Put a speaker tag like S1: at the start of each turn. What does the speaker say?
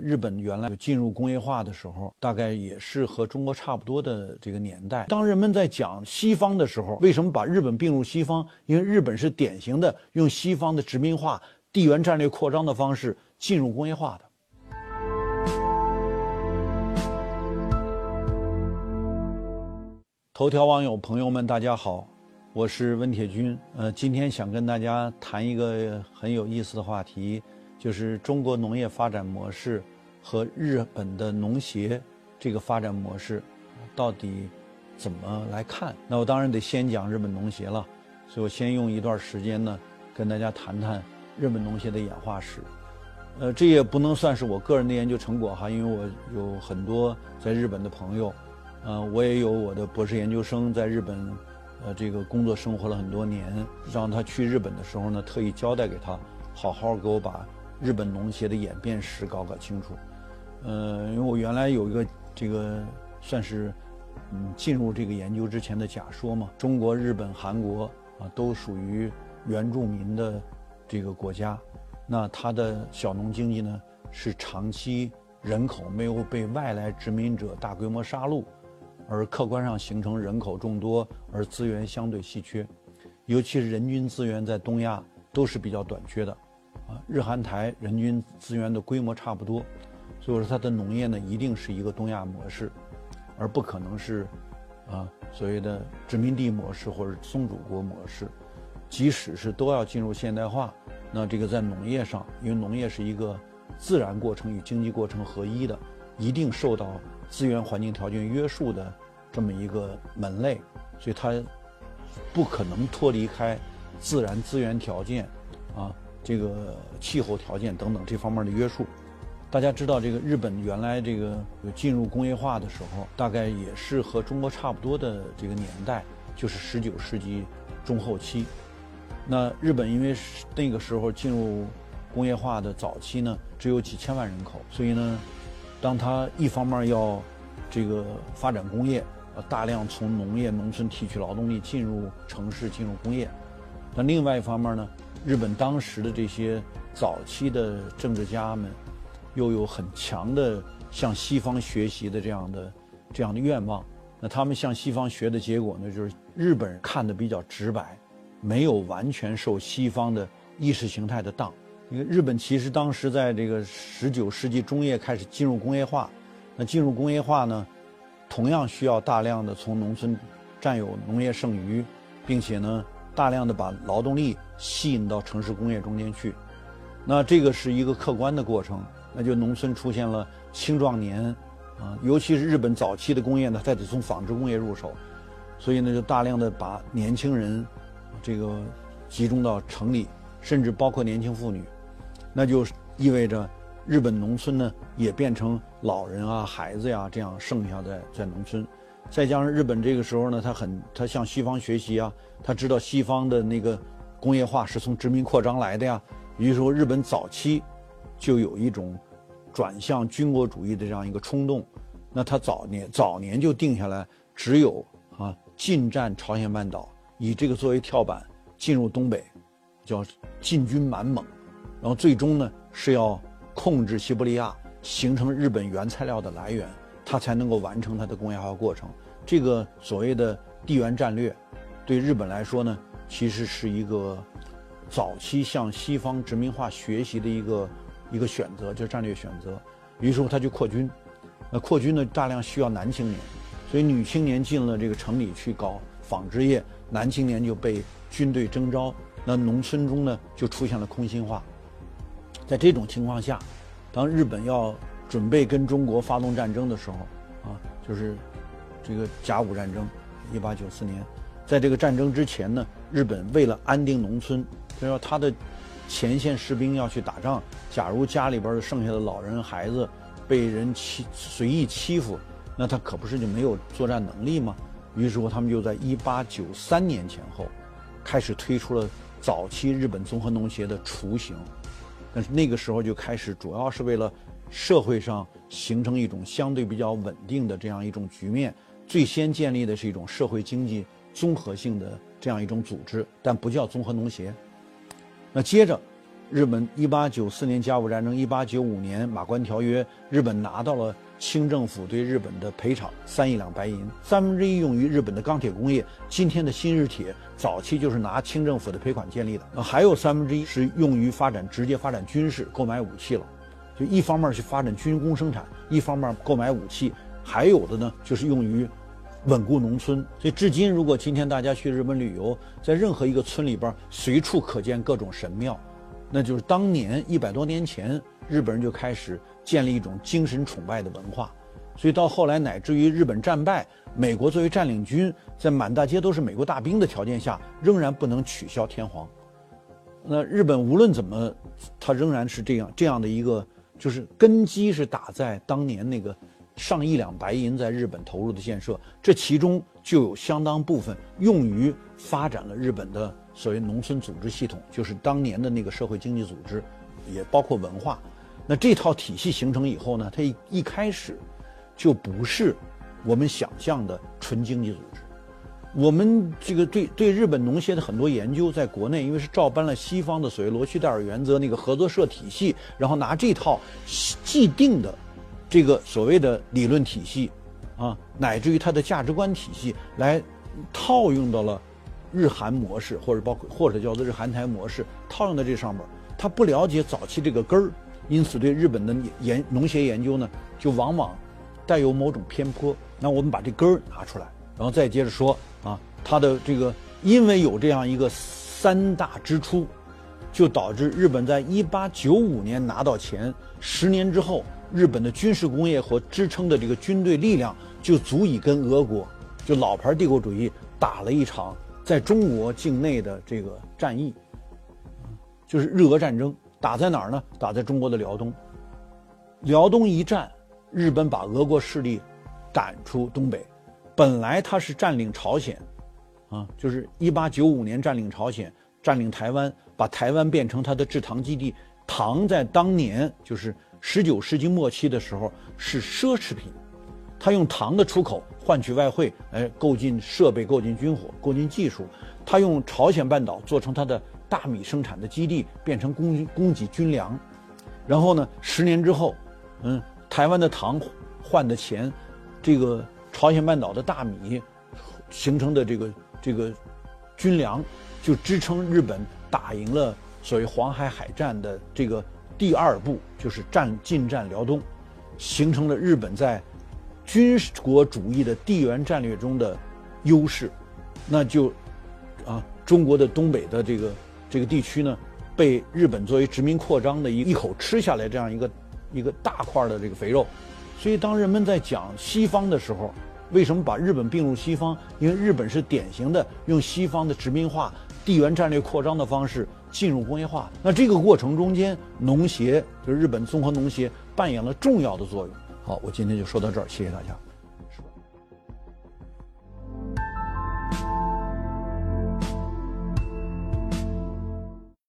S1: 日本原来进入工业化的时候，大概也是和中国差不多的这个年代。当人们在讲西方的时候，为什么把日本并入西方？因为日本是典型的用西方的殖民化、地缘战略扩张的方式进入工业化的。头条网友朋友们，大家好，我是温铁军。呃，今天想跟大家谈一个很有意思的话题。就是中国农业发展模式和日本的农协这个发展模式到底怎么来看？那我当然得先讲日本农协了，所以我先用一段时间呢跟大家谈谈日本农协的演化史。呃，这也不能算是我个人的研究成果哈，因为我有很多在日本的朋友，呃，我也有我的博士研究生在日本，呃，这个工作生活了很多年，让他去日本的时候呢，特意交代给他，好好给我把。日本农协的演变史搞搞清楚，呃，因为我原来有一个这个算是嗯进入这个研究之前的假说嘛，中国、日本、韩国啊都属于原住民的这个国家，那它的小农经济呢是长期人口没有被外来殖民者大规模杀戮，而客观上形成人口众多而资源相对稀缺，尤其是人均资源在东亚都是比较短缺的。啊日韩台人均资源的规模差不多，所以说它的农业呢一定是一个东亚模式，而不可能是啊所谓的殖民地模式或者宗主国模式。即使是都要进入现代化，那这个在农业上，因为农业是一个自然过程与经济过程合一的，一定受到资源环境条件约束的这么一个门类，所以它不可能脱离开自然资源条件啊。这个气候条件等等这方面的约束，大家知道，这个日本原来这个进入工业化的时候，大概也是和中国差不多的这个年代，就是十九世纪中后期。那日本因为那个时候进入工业化的早期呢，只有几千万人口，所以呢，当他一方面要这个发展工业，呃，大量从农业农村提取劳动力进入城市进入工业，那另外一方面呢？日本当时的这些早期的政治家们，又有很强的向西方学习的这样的这样的愿望。那他们向西方学的结果呢，就是日本人看的比较直白，没有完全受西方的意识形态的当。因为日本其实当时在这个十九世纪中叶开始进入工业化，那进入工业化呢，同样需要大量的从农村占有农业剩余，并且呢。大量的把劳动力吸引到城市工业中间去，那这个是一个客观的过程，那就农村出现了青壮年，啊，尤其是日本早期的工业呢，它得从纺织工业入手，所以呢，就大量的把年轻人，这个集中到城里，甚至包括年轻妇女，那就意味着日本农村呢也变成老人啊、孩子呀这样剩下在在农村。再加上日本这个时候呢，他很他向西方学习啊，他知道西方的那个工业化是从殖民扩张来的呀。也就是说，日本早期就有一种转向军国主义的这样一个冲动。那他早年早年就定下来，只有啊进占朝鲜半岛，以这个作为跳板进入东北，叫进军满蒙，然后最终呢是要控制西伯利亚，形成日本原材料的来源。它才能够完成它的工业化过程。这个所谓的地缘战略，对日本来说呢，其实是一个早期向西方殖民化学习的一个一个选择，就战略选择。于是乎，他就扩军。那扩军呢，大量需要男青年，所以女青年进了这个城里去搞纺织业，男青年就被军队征召。那农村中呢，就出现了空心化。在这种情况下，当日本要准备跟中国发动战争的时候，啊，就是这个甲午战争，一八九四年，在这个战争之前呢，日本为了安定农村，就说他的前线士兵要去打仗，假如家里边的剩下的老人孩子被人欺随意欺负，那他可不是就没有作战能力吗？于是乎，他们就在一八九三年前后，开始推出了早期日本综合农协的雏形，但是那个时候就开始主要是为了。社会上形成一种相对比较稳定的这样一种局面，最先建立的是一种社会经济综合性的这样一种组织，但不叫综合农协。那接着，日本一八九四年甲午战争，一八九五年马关条约，日本拿到了清政府对日本的赔偿三亿两白银，三分之一用于日本的钢铁工业。今天的新日铁早期就是拿清政府的赔款建立的，那，还有三分之一是用于发展直接发展军事购买武器了，就一方面去发展军工生产，一方面购买武器，还有的呢就是用于。稳固农村，所以至今，如果今天大家去日本旅游，在任何一个村里边，随处可见各种神庙，那就是当年一百多年前，日本人就开始建立一种精神崇拜的文化。所以到后来，乃至于日本战败，美国作为占领军，在满大街都是美国大兵的条件下，仍然不能取消天皇。那日本无论怎么，它仍然是这样这样的一个，就是根基是打在当年那个。上亿两白银在日本投入的建设，这其中就有相当部分用于发展了日本的所谓农村组织系统，就是当年的那个社会经济组织，也包括文化。那这套体系形成以后呢，它一一开始就不是我们想象的纯经济组织。我们这个对对日本农协的很多研究，在国内因为是照搬了西方的所谓罗须戴尔原则那个合作社体系，然后拿这套既定的。这个所谓的理论体系，啊，乃至于它的价值观体系，来套用到了日韩模式，或者包括或者叫做日韩台模式，套用在这上面。他不了解早期这个根儿，因此对日本的研农协研究呢，就往往带有某种偏颇。那我们把这根儿拿出来，然后再接着说啊，它的这个因为有这样一个三大支出，就导致日本在一八九五年拿到钱，十年之后。日本的军事工业和支撑的这个军队力量，就足以跟俄国，就老牌帝国主义打了一场在中国境内的这个战役，就是日俄战争。打在哪儿呢？打在中国的辽东。辽东一战，日本把俄国势力赶出东北。本来他是占领朝鲜，啊，就是一八九五年占领朝鲜，占领台湾，把台湾变成他的制糖基地。糖在当年就是。十九世纪末期的时候是奢侈品，他用糖的出口换取外汇，来购进设备、购进军火、购进技术。他用朝鲜半岛做成他的大米生产的基地，变成供供给军粮。然后呢，十年之后，嗯，台湾的糖换的钱，这个朝鲜半岛的大米形成的这个这个军粮，就支撑日本打赢了所谓黄海海战的这个。第二步就是战进占辽东，形成了日本在军国主义的地缘战略中的优势，那就啊，中国的东北的这个这个地区呢，被日本作为殖民扩张的一一口吃下来这样一个一个大块的这个肥肉，所以当人们在讲西方的时候，为什么把日本并入西方？因为日本是典型的用西方的殖民化、地缘战略扩张的方式。进入工业化，那这个过程中间，农协就是日本综合农协扮演了重要的作用。好，我今天就说到这儿，谢谢大家。